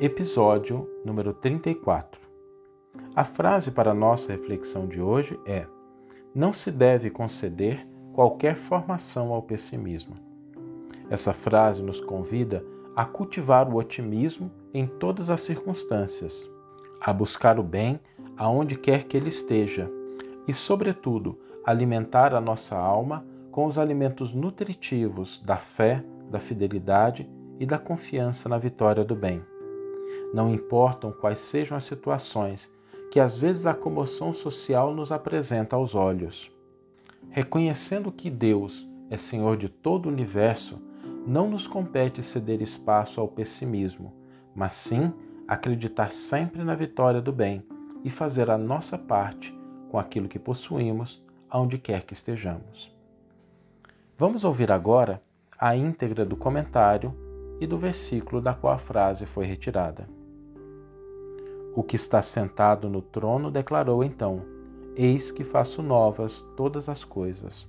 Episódio número 34. A frase para nossa reflexão de hoje é: Não se deve conceder qualquer formação ao pessimismo. Essa frase nos convida a cultivar o otimismo em todas as circunstâncias, a buscar o bem aonde quer que ele esteja e, sobretudo, alimentar a nossa alma com os alimentos nutritivos da fé, da fidelidade e da confiança na vitória do bem. Não importam quais sejam as situações que às vezes a comoção social nos apresenta aos olhos. Reconhecendo que Deus é Senhor de todo o universo, não nos compete ceder espaço ao pessimismo, mas sim acreditar sempre na vitória do bem e fazer a nossa parte com aquilo que possuímos, aonde quer que estejamos. Vamos ouvir agora a íntegra do comentário e do versículo da qual a frase foi retirada. O que está sentado no trono declarou então: Eis que faço novas todas as coisas.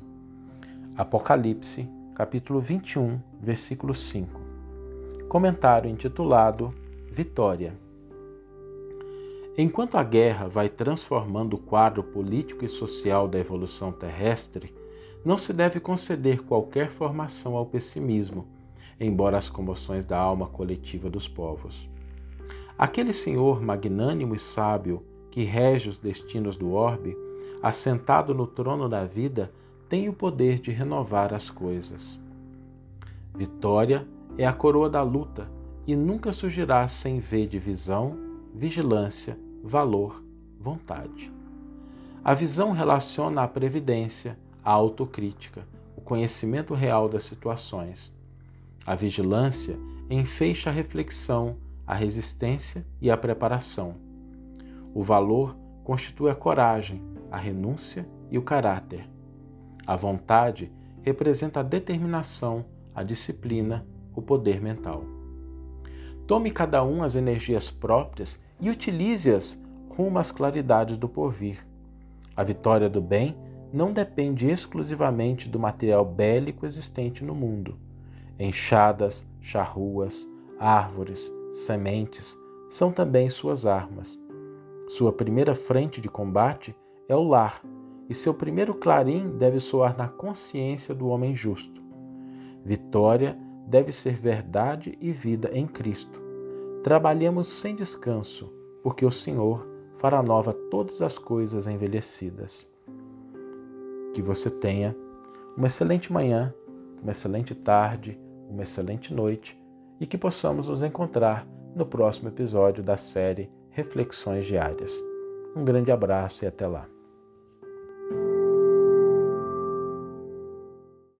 Apocalipse, capítulo 21, versículo 5. Comentário intitulado Vitória. Enquanto a guerra vai transformando o quadro político e social da evolução terrestre, não se deve conceder qualquer formação ao pessimismo, embora as comoções da alma coletiva dos povos. Aquele Senhor magnânimo e sábio que rege os destinos do orbe, assentado no trono da vida, tem o poder de renovar as coisas. Vitória é a coroa da luta e nunca surgirá sem ver de visão, vigilância, valor, vontade. A visão relaciona a previdência, a autocrítica, o conhecimento real das situações. A vigilância enfeixa a reflexão, a resistência e a preparação. O valor constitui a coragem, a renúncia e o caráter. A vontade representa a determinação, a disciplina, o poder mental. Tome cada um as energias próprias e utilize-as rumo às claridades do porvir. A vitória do bem não depende exclusivamente do material bélico existente no mundo. Enxadas, charruas, árvores, sementes são também suas armas. Sua primeira frente de combate é o lar, e seu primeiro clarim deve soar na consciência do homem justo. Vitória deve ser verdade e vida em Cristo. Trabalhemos sem descanso, porque o Senhor fará nova todas as coisas envelhecidas. Que você tenha uma excelente manhã, uma excelente tarde, uma excelente noite e que possamos nos encontrar no próximo episódio da série Reflexões Diárias. Um grande abraço e até lá.